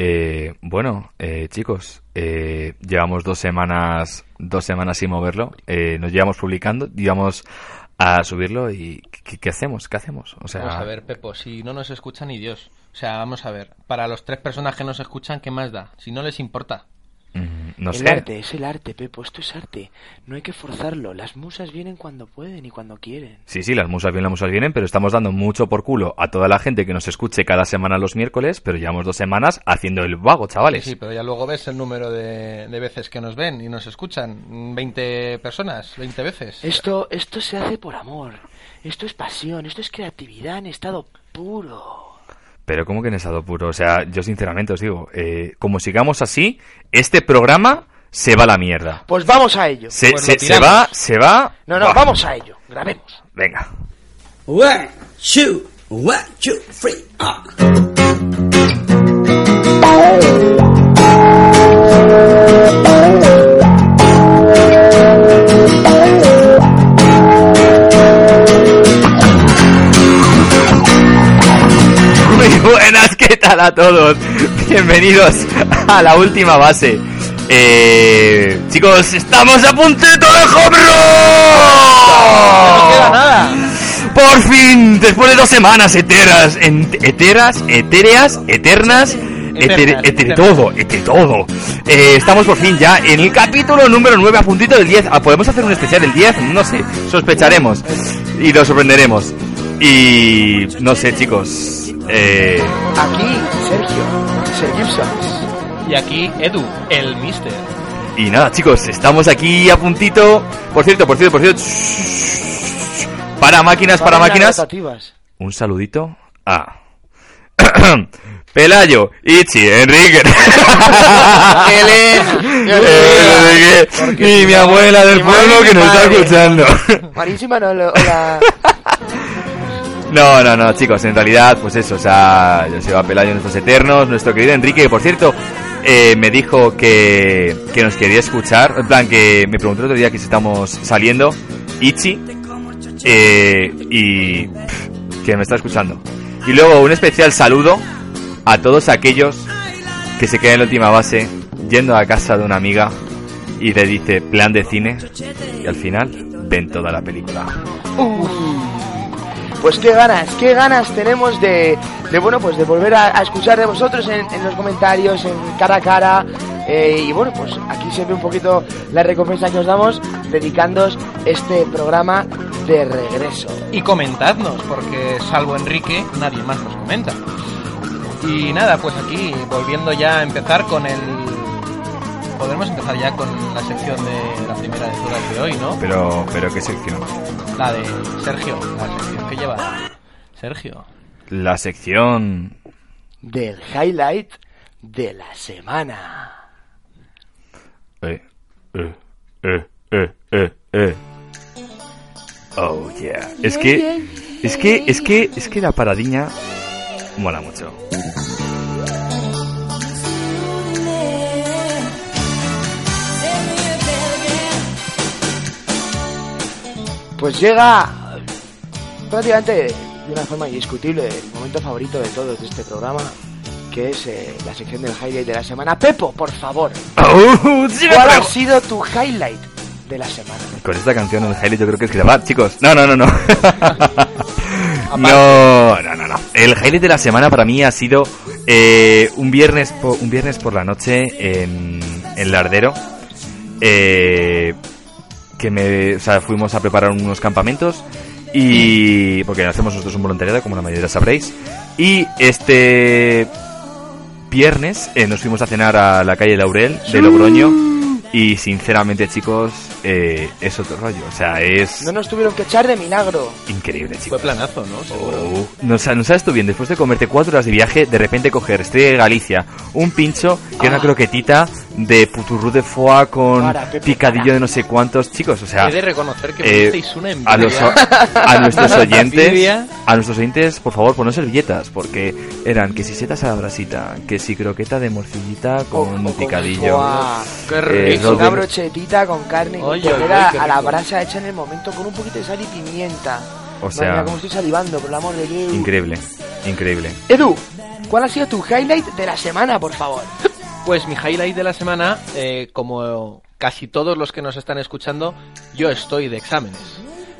Eh, bueno, eh, chicos, eh, llevamos dos semanas, dos semanas sin moverlo. Eh, nos llevamos publicando, íbamos a subirlo y ¿qué, hacemos? ¿Qué hacemos? O Vamos a ver, Pepo, si no nos escucha ni Dios. O sea, vamos a ver, para los tres personas que nos escuchan, ¿qué más da? Si no les importa. Mm, no el sé. arte, es el arte, Pepo, esto es arte. No hay que forzarlo. Las musas vienen cuando pueden y cuando quieren. Sí, sí, las musas bien, las musas vienen, pero estamos dando mucho por culo a toda la gente que nos escuche cada semana los miércoles, pero llevamos dos semanas haciendo el vago, chavales. Sí, pero ya luego ves el número de, de veces que nos ven y nos escuchan. 20 personas, 20 veces. Esto, esto se hace por amor. Esto es pasión, esto es creatividad en estado puro. Pero como que en estado puro, o sea, yo sinceramente os digo, eh, como sigamos así, este programa se va a la mierda. Pues vamos a ello. Se, Pues se- se va, se va. No, no, vamos a ello. Grabemos. Venga. One, two, one, two, three, ah. ¿Qué tal a todos? Bienvenidos a la última base. Eh, chicos, estamos a puntito de Hobro. No queda nada. Por fin, después de dos semanas eteras, en- eteras, etéreas, eternas, etere eternas. todo, etere todo. Eh, estamos por fin ya en el capítulo número 9, a puntito del 10. Ah, ¿Podemos hacer un especial del 10? No sé, sospecharemos y lo sorprenderemos. Y no sé, chicos. Eh, Aquí, Sergio. Sergio Gibson. Y aquí, Edu, el mister. y nada, chicos, estamos aquí a puntito. Por cierto, por cierto, por cierto. Para máquinas, para máquinas. un saludito a Pelayo, Ichi, Enrique. Él es- Enrique. Y mi abuela del pueblo que nos está escuchando. Marísima, no, lo- hola. No, no, no, chicos, en realidad, pues eso, o sea, se va Pelayo nuestros eternos, nuestro querido Enrique, que por cierto, eh, me dijo que, que nos quería escuchar, en plan, que me preguntó el otro día que si estamos saliendo, Ichi, eh, y que me está escuchando. Y luego un especial saludo a todos aquellos que se quedan en la última base yendo a casa de una amiga y le dice plan de cine y al final ven toda la película. Pues qué ganas, qué ganas tenemos de, de bueno, pues de volver a, escuchar de vosotros en, los comentarios, en cara a cara. eh, y bueno, pues aquí ve un poquito la recompensa que os damos dedicándoos este programa de regreso. Y comentadnos, porque salvo Enrique, nadie más nos comenta. Y nada, pues aquí, volviendo ya a empezar con el... Podremos empezar ya con la sección de la primera de todas de hoy, ¿no? Pero, pero qué sección. La de Sergio, la sección que lleva Sergio. La sección Del highlight de la semana. Eh, eh, eh, eh, eh, eh. Oh yeah. Es que, es que, es que, es que la paradiña mola mucho. Pues llega prácticamente de una forma indiscutible el momento favorito de todos de este programa, que es eh, la sección del highlight de la semana. Pepo, por favor, me ¿cuál ha sido tu highlight de la semana? Con esta canción el highlight yo creo que es grabar, chicos. No, no, no, no. no, no, no, no. El highlight de la semana para mí ha sido eh, un viernes po- un viernes por la noche en, en Lardero. Eh, que me, o sea, fuimos a preparar unos campamentos y porque hacemos nosotros un voluntariado, como la mayoría sabréis. Y este viernes eh, nos fuimos a cenar a la calle Laurel de Logroño Y sinceramente, chicos, eh, es otro rollo. O sea, es No nos tuvieron que echar de milagro. increíble, Fue chicos. planazo, ¿no? Seguro. Oh, no, sa- no sabes tú bien, después de comerte cuatro horas de viaje, de repente coger Estoy de Galicia, un pincho, que es una Ah. croquetita de puturru de foie con Para, Pepe, picadillo para. de no sé cuántos, chicos, o sea, He de reconocer que eh, una envidia. a, los, a nuestros oyentes, a nuestros oyentes, por favor, ponos servilletas, porque eran que si setas a la brasita, que si croqueta de morcillita con O- o picadillo. Buah. Qué Eh, Robin- Una brochetita con carne qué a la brasa hecha en el momento con un poquito de sal y pimienta. O sea, mía, cómo estoy salivando, por el amor de Dios. increíble, increíble. Edu, ¿cuál ha sido tu highlight de la semana, por favor? Pues mi highlight de la semana, eh, como casi todos los que nos están escuchando, yo estoy de exámenes.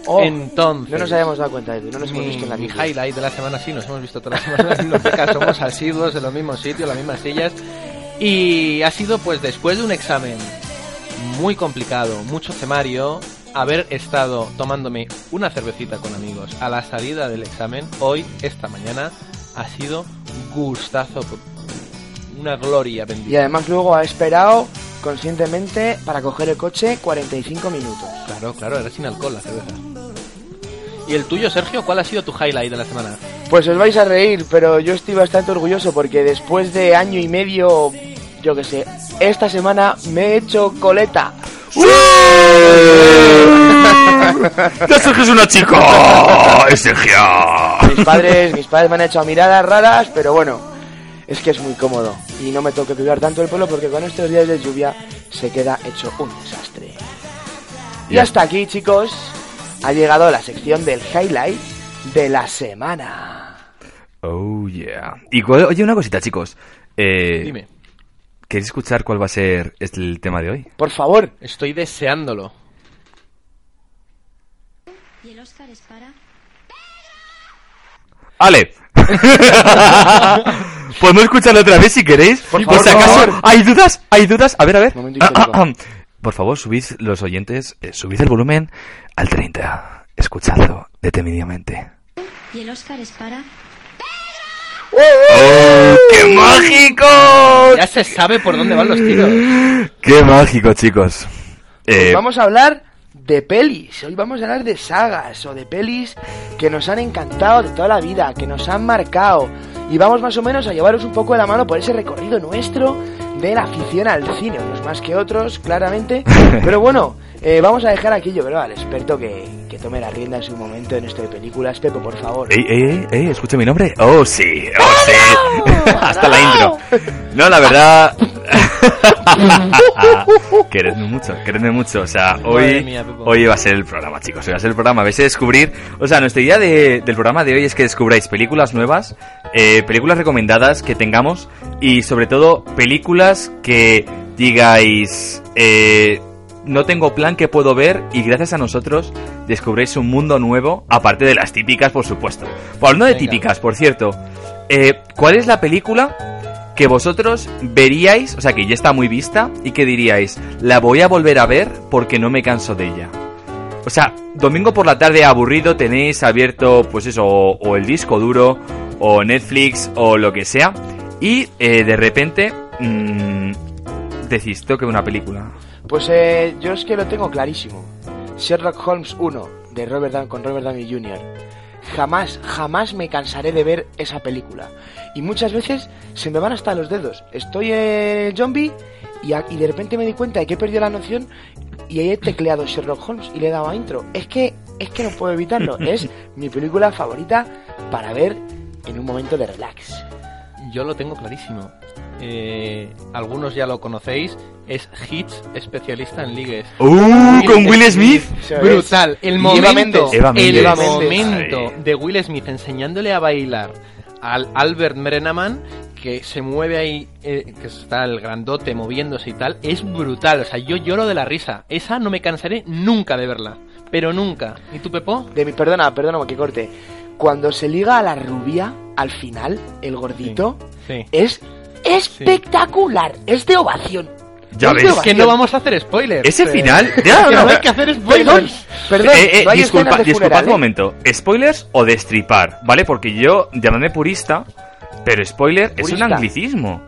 Oh, Entonces, no nos habíamos dado cuenta, Edu, no nos hemos mi, visto en la mi tele. highlight de la semana, sí, nos hemos visto todas las semanas biblioteca, somos asiduos en los mismos sitios, las mismas sillas. Y ha sido pues después de un examen muy complicado, mucho temario, haber estado tomándome una cervecita con amigos a la salida del examen, hoy, esta mañana, ha sido gustazo, una gloria Y bendita. además luego ha esperado conscientemente para coger el coche 45 minutos. Claro, claro, era sin alcohol la cerveza. ¿Y el tuyo, Sergio? ¿Cuál ha sido tu highlight de la semana? Pues os vais a reír, pero yo estoy bastante orgulloso porque después de año y medio, yo que sé, esta semana me he hecho coleta. ¡Ya Sergio es una chica! ¡Es Sergio! Mis padres, mis padres me han hecho miradas raras, pero bueno, es que es muy cómodo y no me tengo que cuidar tanto el pelo porque con estos días de lluvia se queda hecho un desastre. Y hasta aquí, chicos, ha llegado la sección del highlight de la semana. Oh, yeah. Y oye, una cosita, chicos. Eh, Dime. ¿Queréis escuchar cuál va a ser el tema de hoy? Por favor, Estoy deseándolo. Y el Oscar es para... ¡Ale! Podemos escucharlo otra vez si queréis. Por Por favor, si por acaso, favor. ¿hay dudas? ¿Hay dudas? A ver, a ver. Momento histórico. Por favor, subid los oyentes, eh, subid el volumen al 30. Escuchadlo detenidamente. Y el Oscar es para... ¡Oh, qué mágico! Ya se sabe por dónde van los tiros. ¡Qué mágico, chicos! Eh, vamos a hablar de pelis. Hoy vamos a hablar de sagas o de pelis que nos han encantado de toda la vida, que nos han marcado. Y vamos más o menos a llevaros un poco de la mano por ese recorrido nuestro de la afición al cine. Unos más que otros, claramente. Pero bueno, eh, vamos a dejar aquí yo creo al experto que, que tome la rienda en su momento en esto de películas. Pepo, por favor. ¡Ey, ey, ey! ey, ¿Escucha mi nombre? ¡Oh, sí! ¡Oh, sí! Hasta la intro. No, la verdad... queredme mucho, queredme mucho. O sea, hoy, mía, hoy va a ser el programa, chicos. Hoy va a ser el programa. Vais a descubrir... O sea, nuestra idea de- del programa de hoy es que descubráis películas nuevas, eh, películas recomendadas que tengamos y sobre todo películas que digáis... Eh, no tengo plan que puedo ver y gracias a nosotros descubréis un mundo nuevo, aparte de las típicas, por supuesto. Por no de típicas, por cierto, eh, ¿cuál es la película que vosotros veríais, o sea, que ya está muy vista y que diríais, la voy a volver a ver porque no me canso de ella? O sea, domingo por la tarde aburrido tenéis abierto, pues eso, o, el disco duro, o Netflix, o lo que sea, y eh, de repente mm, decís, que una película. Pues eh, yo es que lo tengo clarísimo. Sherlock Holmes 1 de Robert Downey con Robert Downey Jr. Jamás, jamás me cansaré de ver esa película. Y muchas veces se me van hasta los dedos. Estoy en el zombie y, y de repente me di cuenta de que he perdido la noción y he tecleado Sherlock Holmes y le he dado a intro. Es que, es que no puedo evitarlo. Es mi película favorita para ver en un momento de relax. Yo lo tengo clarísimo. Eh, algunos ya lo conocéis. Es Hitch, especialista en ligues. ¡Uh! Con Will Smith. Brutal. El momento, el momento de Will Smith enseñándole a bailar al Albert Brennaman que se mueve ahí, eh, que está el grandote moviéndose y tal, es brutal. O sea, yo lloro de la risa. Esa no me cansaré nunca de verla. Pero nunca. ¿Y tú, Pepo? De mi, perdona, perdona que corte. Cuando se liga a la rubia, al final, el gordito, Sí. es espectacular. Es de ovación. Ya Es ves. Ovación. que no vamos a hacer spoilers. Ese Eh, final. que Ya, no no. hay que hacer spoilers. perdón. Eh, eh, no hay disculpa, escenas de disculpad funeral, un ¿eh? momento. ¿Spoilers o destripar? ¿Vale? Porque yo, llamadme purista, pero spoiler es un anglicismo.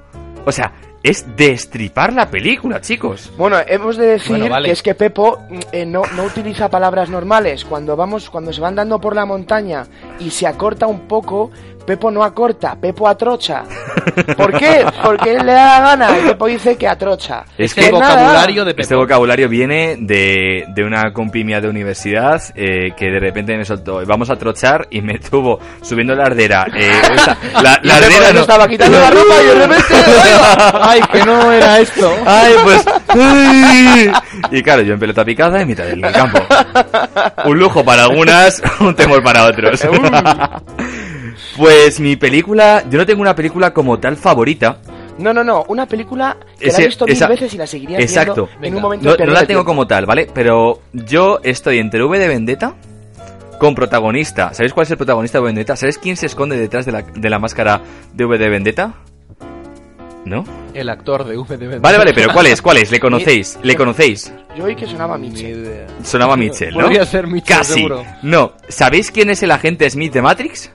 O sea, es destripar la película, chicos. Bueno, hemos de decir Bueno, vale. que es que Pepo eh, no, no utiliza palabras normales. Cuando vamos, cuando se van dando por la montaña y se acorta un poco, Pepo no acorta, Pepo atrocha. ¿Por qué? Porque él le da la gana. Y Pepo dice que atrocha. Es el que nada. vocabulario de Pepo. Este vocabulario viene de, de una compimia de universidad eh, que de repente me soltó, vamos a trochar y me tuvo subiendo la ardera. eh, esa- la, la ardera se no- estaba quitando la ropa y de repente... Ay, que no era esto. Ay, pues. ay. Y claro, yo en pelota picada en mitad del campo. Un lujo para algunas, un temor para otros. Pues mi película, yo no tengo una película como tal favorita. No, no, no. Una película que la he visto mil esa- veces y la seguiría Exacto. viendo en Venga. un momento No, de no la tengo tiempo. como tal, ¿vale? Pero yo estoy entre V de Vendetta con protagonista. ¿Sabéis cuál es el protagonista de V de Vendetta? ¿Sabéis quién se esconde detrás de la, de la máscara de V de Vendetta? ¿No? El actor de VDB. Vale, vale, pero ¿cuál es? ¿Cuál es? ¿Le conocéis? ¿Le conocéis? Yo oí que sonaba Mitchell. Sonaba Mitchell, ¿no? Podría ser Mitchell, Casi. seguro. No. ¿Sabéis quién es el agente Smith de Matrix?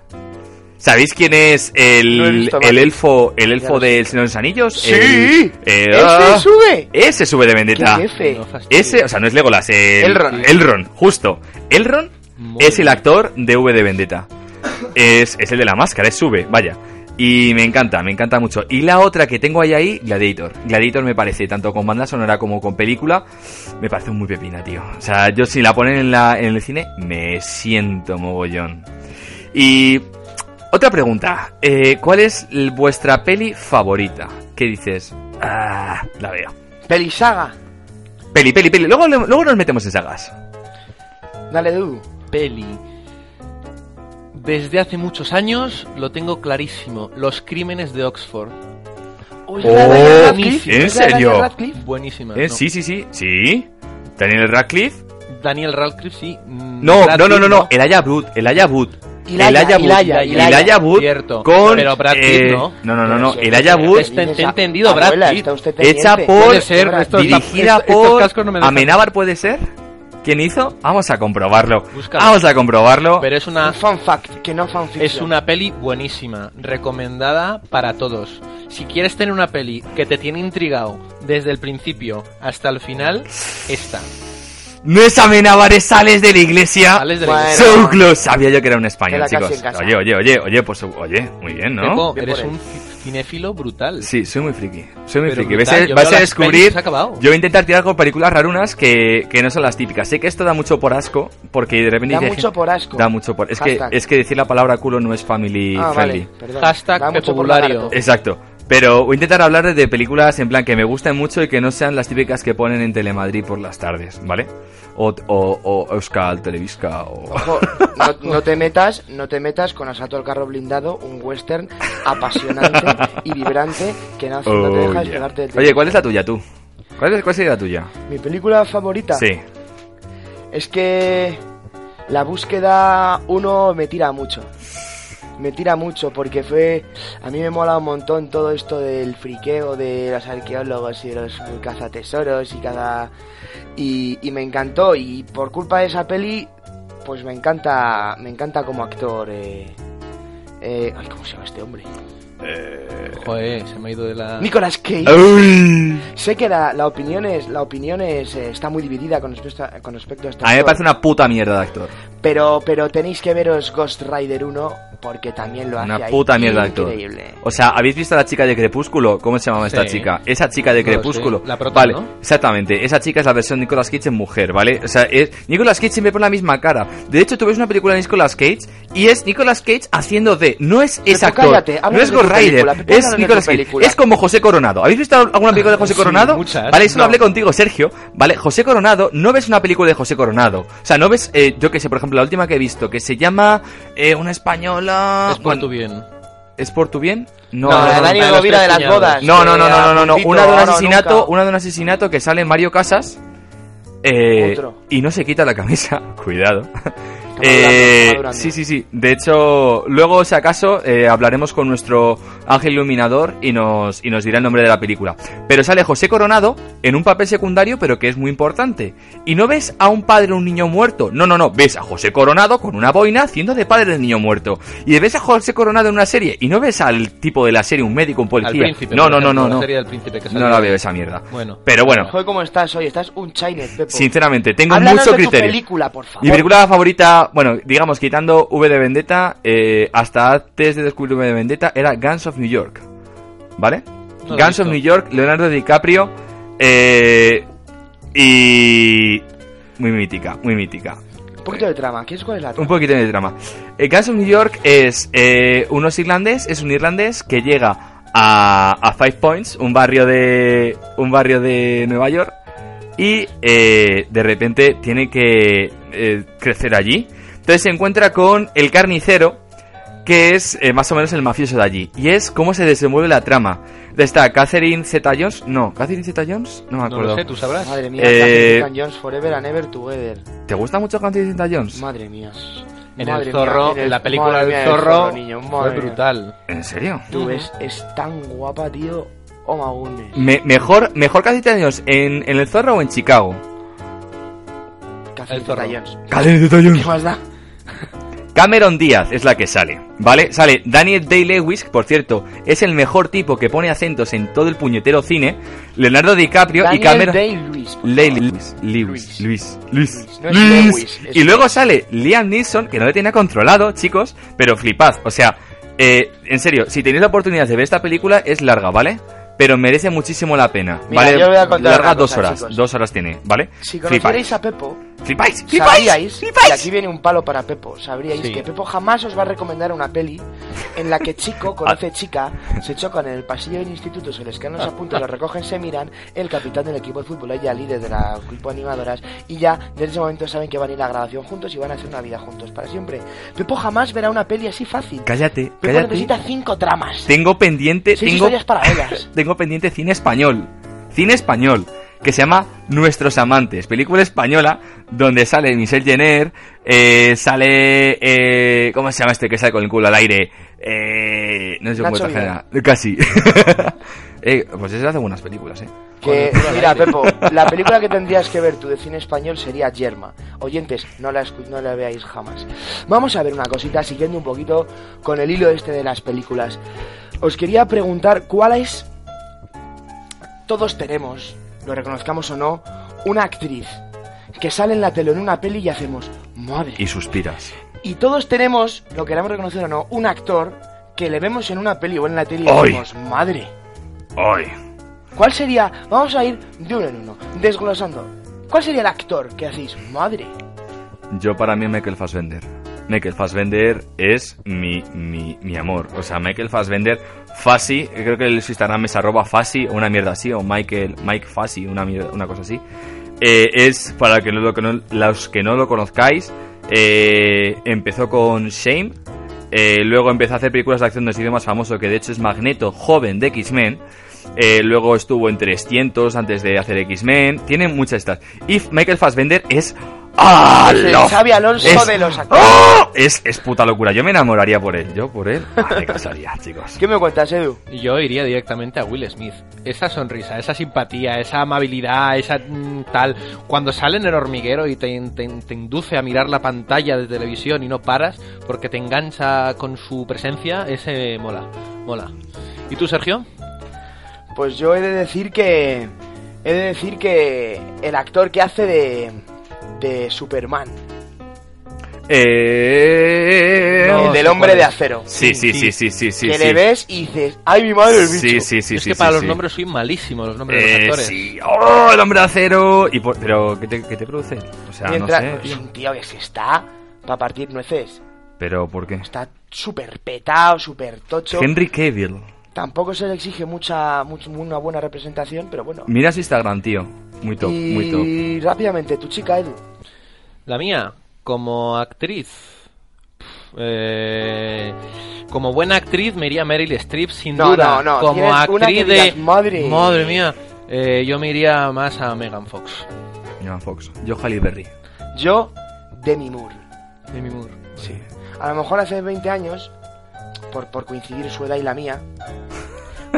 ¿Sabéis quién es el, el elfo el elfo del Señor de los Anillos? ¡Sí! El- el- ¡Ese ah, sube! Ese sube de Vendetta. ¡Qué jefe! No fastidies. Ese, o sea, no es Legolas, el, Elrond. Elrond, justo. Elrond Muy es el actor de V de Vendetta. Es, es el de la máscara, es Sube, vaya. Y me encanta, me encanta mucho. Y la otra que tengo ahí ahí, Gladiator. Gladiator me parece, tanto con banda sonora como con película, me parece muy pepina, tío. O sea, yo si la ponen en, la, en el cine, me siento mogollón. Y otra pregunta. eh, ¿Cuál es vuestra peli favorita? ¿Qué dices? Ah, la veo. Pelisaga. Peli, peli, peli. Luego, luego nos metemos en sagas. Dale, Du. Peli. Desde hace muchos años lo tengo clarísimo. Los crímenes de Oxford. Oh, ¿es Oh? ¿en ¿Es la de serio? Buenísima. Eh, no. Sí, sí, sí. Sí. Daniel Radcliffe. Daniel Radcliffe, sí. Mm, No, no, no, no, no. Elijah Wood. Elijah Wood. Ilaya, Elijah Wood. Ilaya, Ilaya. Wood Cierto. con... Pero Brad Pitt, eh, ¿no? No, no, no, no. Te he esa- entendido, Brad Pitt. está usted hecha por... Puede ser, esto está- dirigida por... no. Amenábar, ¿puede ser? ¿Quién hizo? Vamos a comprobarlo. Búscalo. Vamos a comprobarlo. Pero es una Un fun fact, que no fanfiction. Es una peli buenísima, recomendada para todos. Si quieres tener una peli que te tiene intrigado desde el principio hasta el final, esta. No es Amenábar, es Sales de la Iglesia. Sales de la Bueno. iglesia. So close. Sabía yo que era un español, casi chicos. en casa. Oye, oye, oye, oye, pues oye, muy bien, ¿no? Pepo, Bien eres por él. un ci- cinéfilo brutal. Sí, soy muy friki. Soy muy Pero friki. brutal, Vais a, yo vais veo a las descubrir. pelis, se ha acabado. Yo voy a intentar tirar con películas rarunas que, que no son las típicas. Sé que esto da mucho por asco, porque de repente Da dice- mucho por asco. Da mucho por. Es que, Hashtag. es que decir la palabra culo no es family Ah, friendly. perdón. Hashtag Da mucho por. Exacto. Pero voy a intentar hablar de películas en plan que me gusten mucho y que no sean las típicas que ponen en Telemadrid por las tardes, ¿vale? O, o, o Euskal Televisca o... Ojo, no, no te metas, no te metas con Asalto al carro blindado, un western apasionante y vibrante que no, no te Oh, deja yeah. despegarte del Oye, ¿cuál es la tuya tú? ¿Cuál, es, cuál sería la tuya? Mi película favorita Sí. es que la búsqueda uno me tira mucho. Me tira mucho porque fue. A mí me mola un montón todo esto del friqueo de los arqueólogos y de los cazatesoros y cada. Y, y me encantó. Y por culpa de esa peli, pues me encanta. Me encanta como actor. Eh, eh, ay, ¿cómo se llama este hombre? Joder, se me ha ido de la... Nicolas Cage. Sé que la, la opinión es, la opinión es, eh, está muy dividida con respecto a, con respecto a este A mí me parece una puta mierda de actor. Pero, pero tenéis que veros Ghost Rider 1 porque también lo hace Una ahí puta mierda de actor. increíble. O sea, ¿habéis visto a la chica de Crepúsculo? ¿Cómo se llamaba esta Sí. chica? Esa chica de No lo Crepúsculo. La prota, vale, ¿no? exactamente. Esa chica es la versión de Nicolas Cage en mujer, ¿vale? O sea, es Nicolas Cage siempre pone la misma cara. De hecho, tú ves una película de Nicolas Cage y es Nicolas Cage haciendo de. No es ese actor. cállate, no es Ghost Rider. Es Nicolas Cage. Es como José Coronado. ¿Habéis visto alguna película de José Sí, Coronado? muchas. Vale, eso lo No. hablé contigo, Sergio. Vale, José Coronado, no ves una película de José Coronado. O sea, no ves, eh, yo que sé, por ejemplo, la última que he visto, que se llama eh, una española. Es por bueno, tu bien. ¿Es por tu bien? No, no, la no, Dani de las bodas. No, no, no, no, no, no, no. Una de un asesinato, una de un asesinato que sale en Mario Casas. eh, Otro. y no se quita la camisa. Cuidado. Eh, sí, sí, sí. De hecho, luego, si acaso, eh, hablaremos con nuestro ángel iluminador y nos, y nos dirá el nombre de la película. Pero sale José Coronado en un papel secundario, pero que es muy importante. Y no ves a un padre o un niño muerto. No, no, no. Ves a José Coronado con una boina haciendo de padre del niño muerto. Y ves a José Coronado en una serie. Y no ves al tipo de la serie, un médico, un Al policía. príncipe. no, no, no, no, no. serie del príncipe que No salió. la veo esa mierda. Bueno. Pero bueno, Joder, ¿cómo estás hoy? Estás un Chinet, Pepo. sinceramente, tengo Háblanos mucho de tu criterio. película, por favor. Mi película favorita, bueno, digamos, quitando V de Vendetta, eh, hasta antes de descubrir V de Vendetta, era Guns of New York. ¿Vale? No Guns of. New York, Leonardo DiCaprio, eh, y... Muy mítica, muy mítica. Un poquito de trama. ¿Qué es cuál es la Un trama? poquito de drama. El Guns of New York es eh, unos irlandés, es un irlandés que llega a, a Five Points, un barrio de un barrio de Nueva York, y eh, de repente tiene que eh, crecer allí. Entonces se encuentra con el carnicero, que es eh, más o menos el mafioso de allí, y es cómo se desenvuelve la trama. Está Catherine Zeta-Jones, no, Catherine Zeta-Jones, no me No acuerdo. lo sé, tú sabrás. Madre mía, Eh, Catherine Jones Forever and Ever Together. ¿Te gusta mucho Catherine Zeta-Jones? Madre mía. En Madre el zorro, mía, en el- la película madre del zorro, niño, fue brutal. ¿En serio? Tú ves, es tan guapa, tío. Oh, magones. Me- mejor, mejor Catherine Zeta-Jones en, en El Zorro o en Chicago. Catherine El zorro. Zeta-Jones. Catherine ¿Qué Zeta-Jones. más da? Cameron Díaz es la que sale, ¿vale? Sale Daniel Day-Lewis, por cierto, es el mejor tipo que pone acentos en todo el puñetero cine. Leonardo DiCaprio y Cameron... Day-Lewis. Lewis, Lewis, Luis, Luis, No es Luis. Lewis, es Y luego sale Liam Neeson, que no le tenía controlado, chicos, pero flipad. O sea, eh, en serio, si tenéis la oportunidad de ver esta película, es larga, ¿vale? Pero merece muchísimo la pena, Mira, ¿vale? yo voy a contar larga dos cosa, horas, chicos. dos horas tiene, ¿vale? Si conocierais a Pepo, flipáis, flipáis, sabríais, flipáis. y aquí viene un palo para Pepo, sabríais Sí. que Pepo jamás os va a recomendar una peli en la que chico conoce chica, se chocan en el pasillo del instituto, se les caen los apuntes, los recogen, se miran, el capitán del equipo de fútbol, ella líder de la grupo de animadoras, y ya desde ese momento saben que van a ir a la grabación juntos y van a hacer una vida juntos para siempre. Pepo jamás verá una peli así fácil. Cállate, Pepo cállate. necesita cinco tramas. Tengo pendiente, Seis tengo, historias paralelas. tengo pendiente cine español, cine español, que se llama Nuestros Amantes, película española donde sale Michelle Jenner, eh, sale, eh, ¿cómo se llama este que sale con el culo al aire? Eh, no sé cómo Vidal. casi. eh, pues ese hace buenas películas, eh. Que, mira, Pepo, la película que tendrías que ver tú de cine español sería Yerma. Oyentes, no la, no la veáis jamás. Vamos a ver una cosita, siguiendo un poquito con el hilo este de las películas. Os quería preguntar cuál es... Todos tenemos, lo reconozcamos o no, una actriz que sale en la tele en una peli y hacemos, madre. Y suspiras. Y todos tenemos, lo queramos reconocer o no, un actor que le vemos en una peli o en la tele y ¡Ay! decimos, madre. Hoy. ¿Cuál sería? Vamos a ir de uno en uno, desglosando. ¿Cuál sería el actor que hacéis? Madre. Yo para mí Michael Fassbender. Michael Fassbender es mi, mi, mi amor. O sea, Michael Fassbender, Fassi, creo que el Instagram es arroba Fassi, o una mierda así, o Michael, Mike Fassi, una, mierda- una cosa así. Eh, es, para que no lo, los que no lo conozcáis, eh, empezó con Shame, eh, luego empezó a hacer películas de acción de estilo más famoso, que de hecho es Magneto, joven de X-Men. Eh, luego estuvo en 300 antes de hacer X-Men. Tiene muchas estas. Y Michael Fassbender es... ¡Ah! Lo- Xavi Alonso es- de los actores. ¡Oh! Es, es puta locura. Yo me enamoraría por él. Yo por él. Ah, me casaría, chicos. ¿Qué me cuentas, Edu? Yo iría directamente a Will Smith. Esa sonrisa, esa simpatía, esa amabilidad, esa mm, tal. Cuando sale en el hormiguero y te, te- te induce a mirar la pantalla de televisión y no paras porque te engancha con su presencia, ese mola, mola. ¿Y tú, Sergio? Pues yo he de decir que. He de decir que. El actor que hace de. De Superman. Eh... No, el del hombre de acero. Sí, sí, sí, sí, sí, sí. que sí. le ves y dices, ¡ay, mi madre el bicho! Sí, sí, sí, es sí. que para sí, los sí. nombres soy malísimo, los nombres de Eh, los actores. sí. ¡Oh, el hombre de acero! Y por- pero, ¿qué te, qué te produce? O sea, Mientras, no sé. es un tío que se está para partir nueces. Pero, ¿por qué? Está súper petado, súper tocho. Henry Cavill. Tampoco se le exige mucha, mucho- una buena representación, pero bueno. Mira su Instagram, tío. Muy top, muy top. Y rápidamente, tu chica, Edu. La mía, como actriz. eh, como buena actriz me iría Meryl Streep sin No, duda. no, no, Como actriz de madre. madre mía, eh, yo me iría más a Megan Fox. Megan Fox. Yo, Halle Berry. Yo, Demi Moore. Demi Moore. Sí. A lo mejor hace 20 años, por, por coincidir su edad y la mía.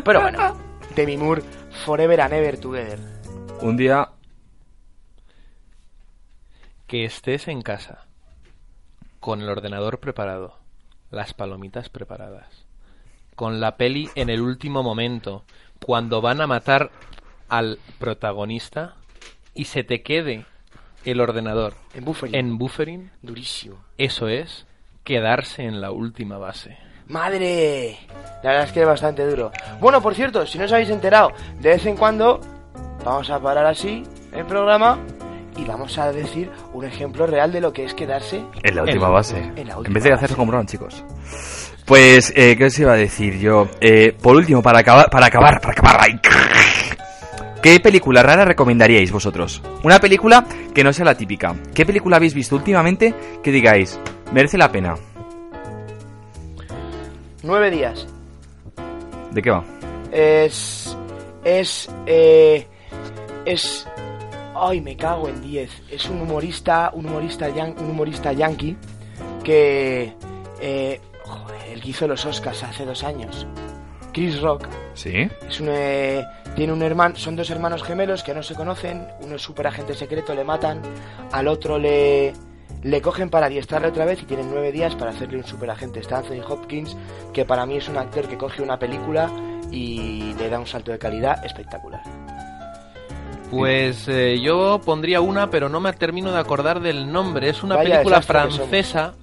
Pero bueno, Demi Moore, Forever and Ever Together. Un día Que estés en casa con el ordenador preparado, las palomitas preparadas, con la peli en el último momento, cuando van a matar al protagonista y se te quede el ordenador En buffering. en buffering, Durísimo. eso es quedarse en la última base. ¡Madre! La verdad es que es bastante duro. Bueno, por cierto, si no os habéis enterado, de vez en cuando vamos a parar así el programa y vamos a decir un ejemplo real de lo que es quedarse. en la última En- base. en la En última vez de base. hacerlo con Bron, chicos. Pues, eh, ¿qué os iba a decir yo? Eh, por último, para acabar, para acabar, para acabar. ay, ¿Qué película rara recomendaríais vosotros? Una película que no sea la típica. ¿Qué película habéis visto últimamente que digáis, merece la pena? Nueve días. ¿De qué va? Es. Es. Eh, es. Ay, me cago en 10. Es un humorista. Un humorista, yan- un humorista yankee. Que. Eh, joder, el que hizo los Oscars hace dos años. Chris Rock. ¿Sí? Es un, eh, tiene un hermano, son dos hermanos gemelos que no se conocen, uno es super agente secreto, le matan, al otro le, le cogen para adiestrarle otra vez y tienen nueve días para hacerle un super agente. Está Anthony Hopkins, que para mí es un actor que coge una película y le da un salto de calidad espectacular. Pues eh, yo pondría una, pero no me termino de acordar del nombre. Es una Vaya película que francesa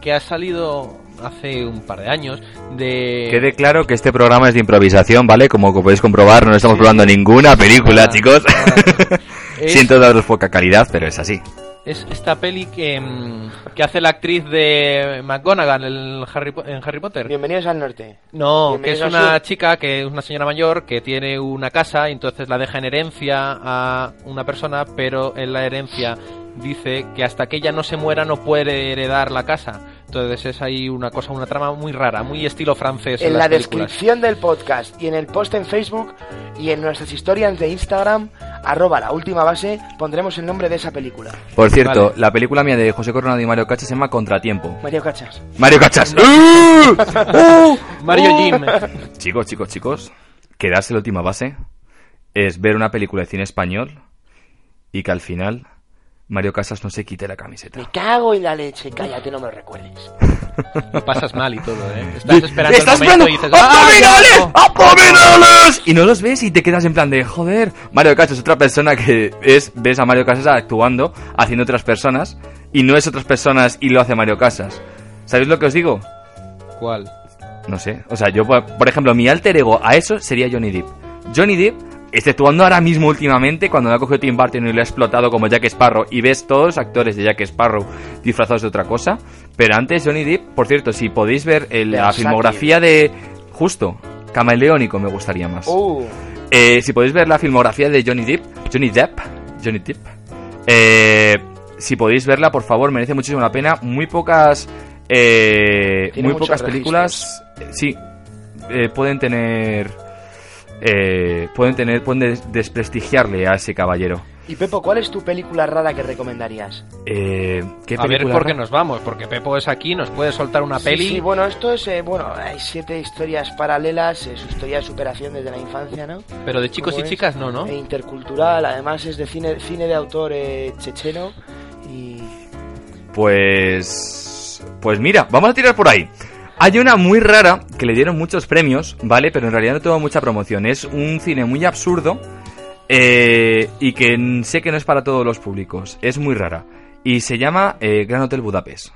que ha salido hace un par de años de... Quede claro que este programa es de improvisación, ¿vale? Como podéis comprobar, no estamos probando ninguna película, chicos. nada. Es- Siento daros poca calidad, pero es así. Es esta peli que, mm, que hace la actriz de McGonagall en Harry, en Harry Potter. Bienvenidos al norte. No, que es una chica, que es una señora mayor, que tiene una casa y entonces la deja en herencia a una persona, pero en la herencia dice que hasta que ella no se muera no puede heredar la casa. Entonces es ahí una cosa, una trama muy rara, muy estilo francés. En, la películas. descripción del podcast y en el post en Facebook y en nuestras historias de Instagram, arroba la última base, pondremos el nombre de esa película. Por cierto, Vale. la película mía de José Coronado y Mario Cachas se llama Contratiempo. Mario Cachas. ¡Mario Cachas! ¡Uh! ¡Uh! Mario ¡Uh! Jim. Chicos, chicos, chicos, quedarse la última base es ver una película de cine español y que al final Mario Casas no se quite la camiseta. Me cago en la leche, cállate, no me lo recuerdes. Lo pasas mal y todo, ¿eh? Estás esperando ¡Estás el momento viendo y dices... ¡Ah, ¡Abdominales! ¡Abdominales! Y no los ves y te quedas en plan de, joder, Mario Casas es otra persona que es, ves a Mario Casas actuando, haciendo otras personas, y no es otras personas y lo hace Mario Casas. ¿Sabéis lo que os digo? ¿Cuál? No sé. O sea, yo, por por ejemplo, mi alter ego a eso sería Johnny Depp. Johnny Depp, exceptuando ahora mismo últimamente, cuando lo ha cogido Tim Burton y lo ha explotado como Jack Sparrow, y ves todos los actores de Jack Sparrow disfrazados de otra cosa. Pero antes, Johnny Depp, por cierto, si podéis ver el- la filmografía de. Justo, Camaleónico me gustaría más. Uh, Eh, si podéis ver la filmografía de Johnny Depp, Johnny Depp, Johnny Depp, eh, si podéis verla, por favor, merece muchísimo la pena. Muy pocas, eh, muy pocas películas, sí, eh, pueden tener, eh, pueden tener, pueden des- desprestigiarle a ese caballero. y Pepo, ¿cuál es tu película rara que recomendarías? Eh, ¿qué A ver película por qué rara? nos vamos, porque Pepo es aquí, nos puede soltar una Sí, peli... Sí, bueno, esto es, eh, bueno, hay siete historias paralelas, eh, su historia de superación desde la infancia, ¿no? Pero de chicos y ¿Cómo es? chicas no, ¿no? E intercultural, además es de cine, cine de autor eh, checheno y... Pues. Pues mira, vamos a tirar por ahí. Hay una muy rara que le dieron muchos premios, ¿vale? Pero en realidad no tuvo mucha promoción. Es un cine muy absurdo eh, y que sé que no es para todos los públicos. Es muy rara. Y se llama eh, Gran Hotel Budapest.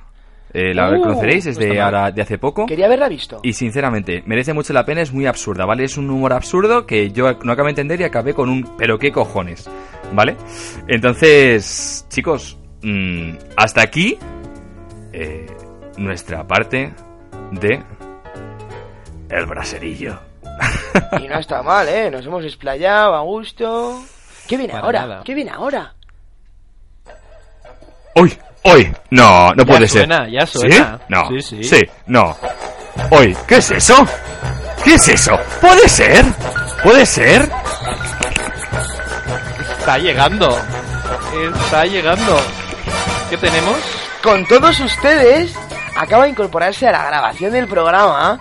Eh, la Uh, conoceréis, es de, ahora- de hace poco. Quería haberla visto. Y sinceramente, merece mucho la pena, es muy absurda, ¿vale? Es un humor absurdo que yo no acabé de entender y acabé con un pero qué cojones, ¿vale? Entonces, chicos, mm, hasta aquí eh, nuestra parte de El Braserillo. Y no está mal, ¿eh? Nos hemos explayado a gusto. ¿Qué viene Para ahora? nada. ¿Qué viene ahora? ¡Uy! ¡Uy! No, no Ya puede suena, ser. ya suena. ¿Sí? No. Sí, sí. no. ¡Uy! ¿Qué es eso? ¿Qué es eso? ¿Puede ser? ¿Puede ser? Está llegando. Está llegando. ¿Qué tenemos? con todos ustedes, acaba de incorporarse a la grabación del programa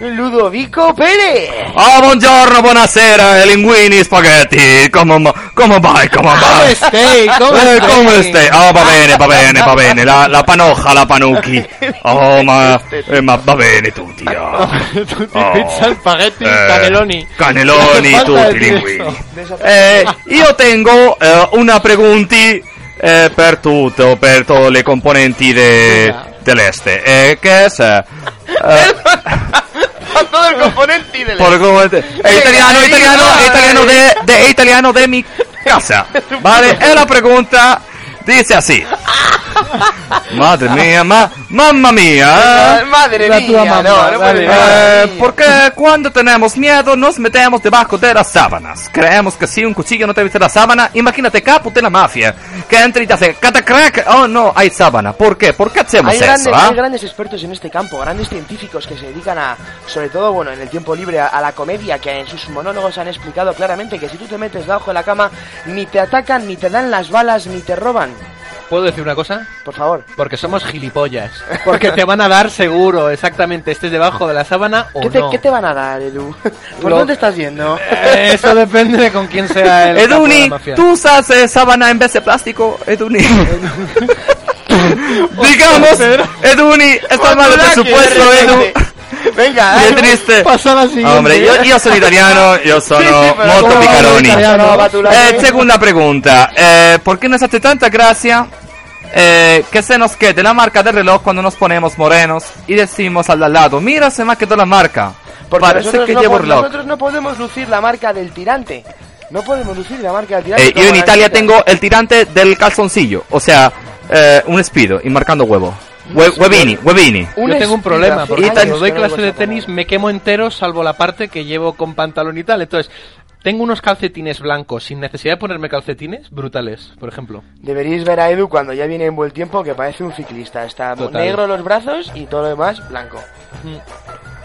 Ludovico Pérez. Oh, buongiorno, buonasera, linguini, spaghetti, come, come vai, come ¿Cómo vai? estáis? ¿Cómo Eh, estáis? come stai? Oh, va bene, va bene, va bene, la, la panoja, la panucchi. Oh, ma, eh, ma va bene tutti, oh. Tutti, Oh. pizza, spaghetti, Eh, cannelloni. Cannelloni, tutti, linguini. Eh, io tengo eh, una pregunta eh, per tutto, per tutte le componenti de, Venga. dell'este. Eh, che è? eh, eh, A todo el componente del... por componente- è italiano, italiano, italiano de, de italiano de mi casa. Vale, e la pregunta dice así. Madre mía, ma, mamma mía. Eh, Madre La mía, mamá, no, no puede. Eh, porque cuando tenemos miedo nos metemos debajo de las sábanas. Creemos que si un cuchillo no te viste la sábana, imagínate capo de la mafia. Que entra y te hace catacrack. Oh no, hay sábana. ¿Por qué? ¿Por qué hacemos Hay eso? grandes, ah? hay grandes expertos en este campo, grandes científicos que se dedican a, sobre todo, bueno, en el tiempo libre, a, a la comedia, que en sus monólogos han explicado claramente que si tú te metes debajo de la cama, ni te atacan, ni te dan las balas, ni te roban. ¿Puedo decir una cosa? Por favor. Porque somos gilipollas. Porque te van a dar seguro, exactamente, estés debajo de la sábana o ¿Qué te, no. qué te van a dar, Edu? ¿Por Lo- dónde estás yendo? Eh, Eso depende de con quién sea el capo de la Eduni, mafia. ¿tú usas eh, sábana en vez de plástico? Eduni. Digamos, Eduni, estás mal de presupuesto, Edu. Venga, Qué triste. Pasa la siguiente. Hombre, io, io sono italiano, io sono Sì, sì, molto? Eh, segunda pregunta, eh, ¿por qué nos hace tanta gracia eh, que se nos quede la marca del reloj cuando nos ponemos morenos y decimos al de al lado, mira, se me ha quedado la marca? Porque Parece nosotros, que no, llevo reloj. nosotros no podemos lucir la marca del tirante. No podemos lucir la marca del tirante. Eh, in las Italia tengo el tirante del calzoncillo, o sea, eh, un espido y marcando huevo. Huevini. Un Yo tengo un problema, porque cuando doy clase de tenis me quemo entero, salvo la parte que llevo con pantalón y tal. Entonces, tengo unos calcetines blancos sin necesidad de ponerme calcetines brutales, por ejemplo. Deberíais ver a Edu cuando ya viene en buen tiempo que parece un ciclista. Está Total. negro los brazos y todo lo demás blanco.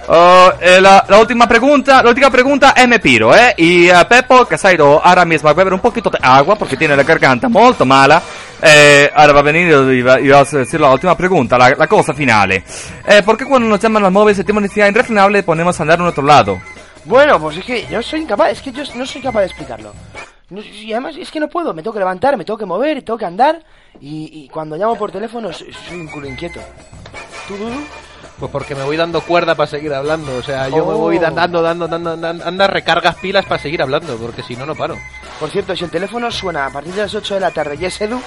Oh, eh, la, la última pregunta, la última pregunta es me piro, ¿eh? Y eh, Peppo, que se ha ido ahora mismo a beber un poquito de agua porque tiene la garganta molto mala, eh, ahora va a venir y va, a decir la última pregunta, la, cosa finale. Eh, ¿Por qué cuando nos llaman al móvil sentimos necesidad irrefrenable ponemos a andar en otro lado? Bueno, pues es que yo soy incapaz, es que yo no soy capaz de explicarlo. Y además es que no puedo, me tengo que levantar, me tengo que mover, tengo que andar y, cuando llamo por teléfono soy, soy un culo inquieto. ¿Tú, Dudu? Pues porque me voy dando cuerda para seguir hablando. O sea, yo me Oh. voy dan- dando, dando, dando, dando, anda, recargas pilas para seguir hablando, porque si no, no paro. Por cierto, si el teléfono suena a partir de las 8 de la tarde y es Edu,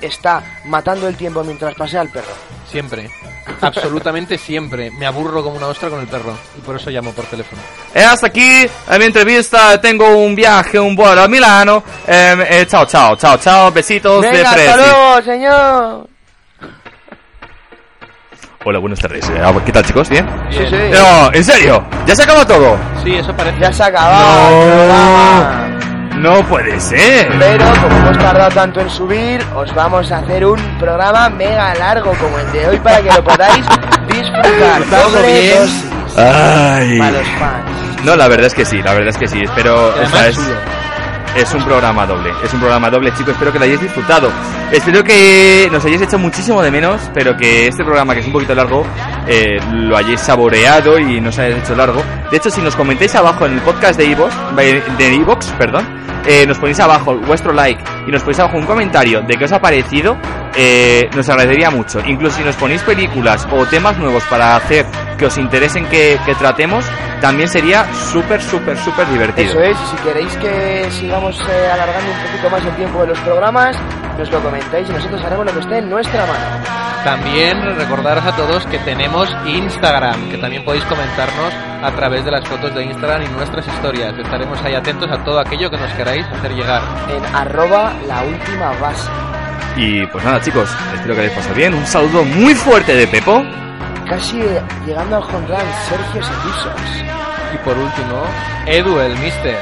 está matando el tiempo mientras pasea al perro. Siempre. Absolutamente siempre. Me aburro como una ostra con el perro. Y por eso llamo por teléfono. E hasta aquí eh, mi entrevista, tengo un viaje, un vuelo a Milano. Eh, eh, ciao, ciao, ciao, ciao, besitos de hasta luego, señor. Hola, buenas tardes. Eh, ¿Qué tal, chicos? ¿Bien? Sí, sí. No, en serio, ya se acaba todo. Sí, eso parece. Ya se ha acabado el programa. No puede ser. Pero como hemos tardado tanto en subir, os vamos a hacer un programa mega largo como el de hoy para que lo podáis disfrutar. Doble bien. dosis Ay. para los fans. No, la verdad es que sí, la verdad es que sí. Espero. Además o sea, es, chulo. Es un programa doble. Es un programa doble, chicos. Espero que lo hayáis disfrutado. Espero que nos hayáis hecho muchísimo de menos, pero que este programa, que es un poquito largo, eh, lo hayáis saboreado y nos hayáis hecho largo. De hecho, si nos comentáis abajo en el podcast de Evox, de Evox, perdón, eh, nos ponéis abajo vuestro like y nos ponéis abajo un comentario de qué os ha parecido, eh, nos agradecería mucho. Incluso si nos ponéis películas o temas nuevos para hacer que os interesen que, que tratemos, también sería súper, súper, súper divertido. Eso es, y si queréis que sigamos eh, alargando un poquito más el tiempo de los programas, nos lo comentáis y nosotros haremos lo que esté en nuestra mano. También recordaros a todos que tenemos Instagram, que también podéis comentarnos a través de las fotos de Instagram y nuestras historias. Estaremos ahí atentos a todo aquello que nos queráis hacer llegar. En arroba la última base. Y pues nada, chicos, espero que hayáis pasado bien. Un saludo muy fuerte de Pepo. Casi eh, llegando al home run, Sergio Setuzos. Y por último, Edu, el mister.